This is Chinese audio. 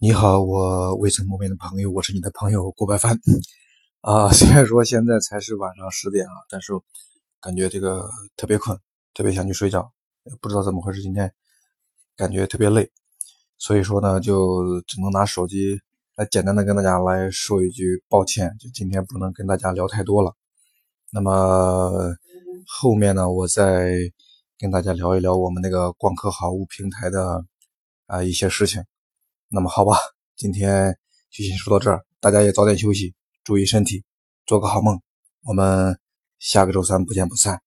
你好，我未曾谋面的朋友，我是你的朋友郭白帆。啊，虽然说现在才是晚上十点啊，但是感觉这个特别困，特别想去睡觉。不知道怎么回事，今天感觉特别累，所以说呢，就只能拿手机来简单的跟大家来说一句抱歉，就今天不能跟大家聊太多了。那么后面呢，我再跟大家聊一聊我们那个光刻好物平台的啊一些事情。那么好吧，今天就先说到这儿，大家也早点休息，注意身体，做个好梦。我们下个周三不见不散。